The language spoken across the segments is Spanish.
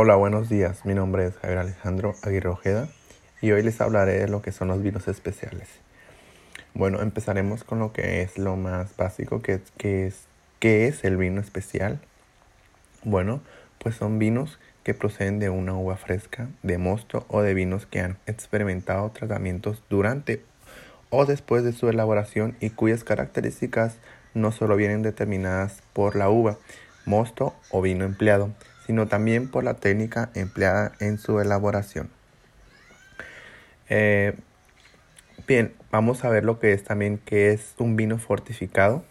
Hola, buenos días. Mi nombre es Javier Alejandro Aguirre Ojeda y hoy les hablaré de lo que son los vinos especiales. Bueno, empezaremos con lo que es lo más básico, que, es qué es el vino especial. Bueno, pues son vinos que proceden de una uva fresca, de mosto o de vinos que han experimentado tratamientos durante o después de su elaboración y cuyas características no solo vienen determinadas por la uva, mosto o vino empleado, sino también por la técnica empleada en su elaboración. Eh, bien, vamos a ver lo que es también que es un vino fortificado.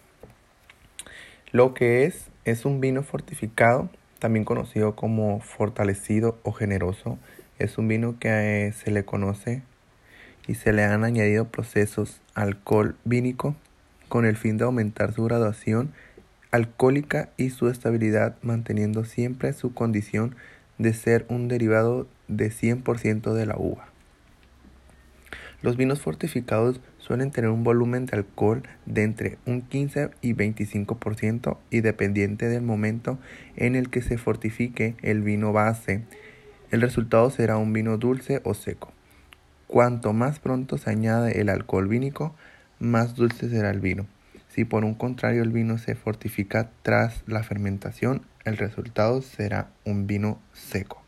Lo que es es un vino fortificado, también conocido como fortalecido o generoso. Es un vino que eh, se le conoce y se le han añadido procesos alcohol vínico con el fin de aumentar su graduación alcohólica y su estabilidad, manteniendo siempre su condición de ser un derivado de 100% de la uva. Los vinos fortificados suelen tener un volumen de alcohol de entre un 15 y 25% y dependiente del momento en el que se fortifique el vino base, el resultado será un vino dulce o seco. Cuanto más pronto se añade el alcohol vínico, más dulce será el vino. Si por un contrario el vino se fortifica tras la fermentación, el resultado será un vino seco.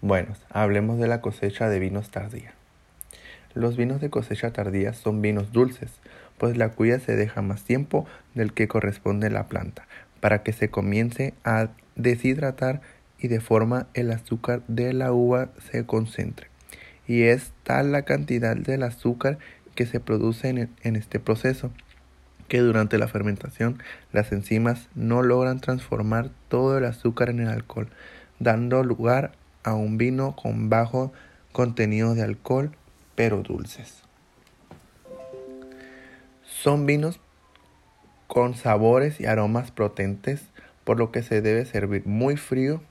Bueno, hablemos de la cosecha de vinos tardía. Los vinos de cosecha tardía son vinos dulces, pues la cuya se deja más tiempo del que corresponde la planta, para que se comience a deshidratar y de forma el azúcar de la uva se concentre. Y es tal la cantidad del azúcar que se produce en, este proceso, que durante la fermentación las enzimas no logran transformar todo el azúcar en el alcohol, dando lugar a un vino con bajo contenido de alcohol, pero dulces. Son vinos con sabores y aromas potentes, por lo que se debe servir muy frío,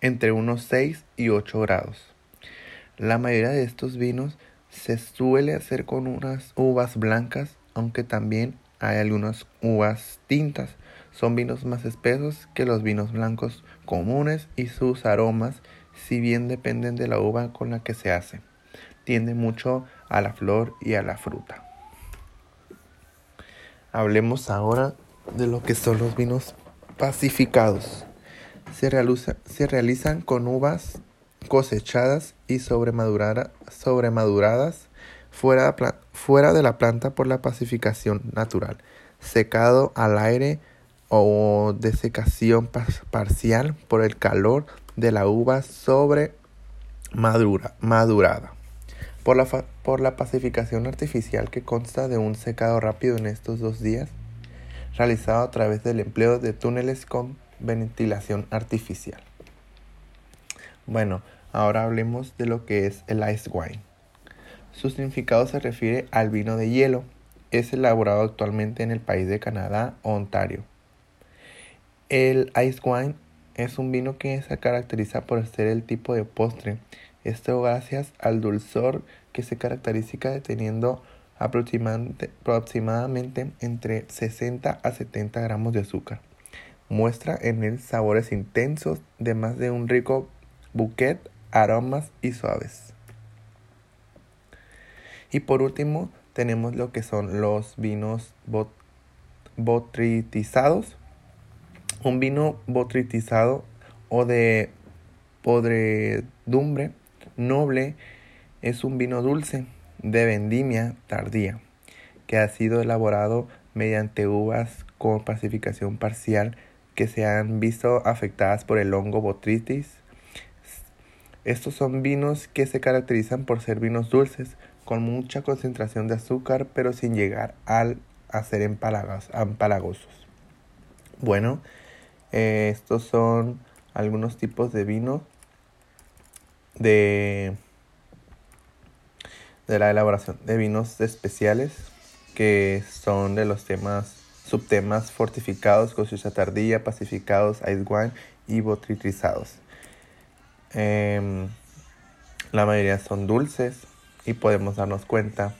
entre unos 6 y 8 grados. La mayoría de estos vinos se suele hacer con unas uvas blancas, aunque también hay algunas uvas tintas. Son vinos más espesos que los vinos blancos comunes y sus aromas, si bien dependen de la uva con la que se hace, tiende mucho a la flor y a la fruta. Hablemos ahora de lo que son los vinos pacificados. Se, se realizan con uvas cosechadas y sobremaduradas fuera, de la planta por la pacificación natural, secado al aire o desecación parcial por el calor de la uva sobre madura, madurada. Por la, por la pacificación artificial que consta de un secado rápido en estos dos días, realizado a través del empleo de túneles con ventilación artificial. Bueno, ahora hablemos de lo que es el ice wine. Su significado se refiere al vino de hielo. Es elaborado actualmente en el país de Canadá, Ontario. El ice wine es un vino que se caracteriza por ser el tipo de postre. Esto gracias al dulzor que se caracteriza teniendo aproximadamente, aproximadamente entre 60 a 70 gramos de azúcar. Muestra en él sabores intensos de más de un rico bouquet, aromas y suaves. Y por último tenemos lo que son los vinos botritizados. Un vino botritizado o de podredumbre noble es un vino dulce de vendimia tardía que ha sido elaborado mediante uvas con pacificación parcial que se han visto afectadas por el hongo botritis estos son vinos que se caracterizan por ser vinos dulces, con mucha concentración de azúcar, pero sin llegar al a ser empalagosos. Bueno, eh, estos son algunos tipos de vino de, de la elaboración de vinos especiales que son de los temas subtemas fortificados, cosecha tardía, pacificados, ice wine y botritrizados. Em, la mayoría son dulces y podemos darnos cuenta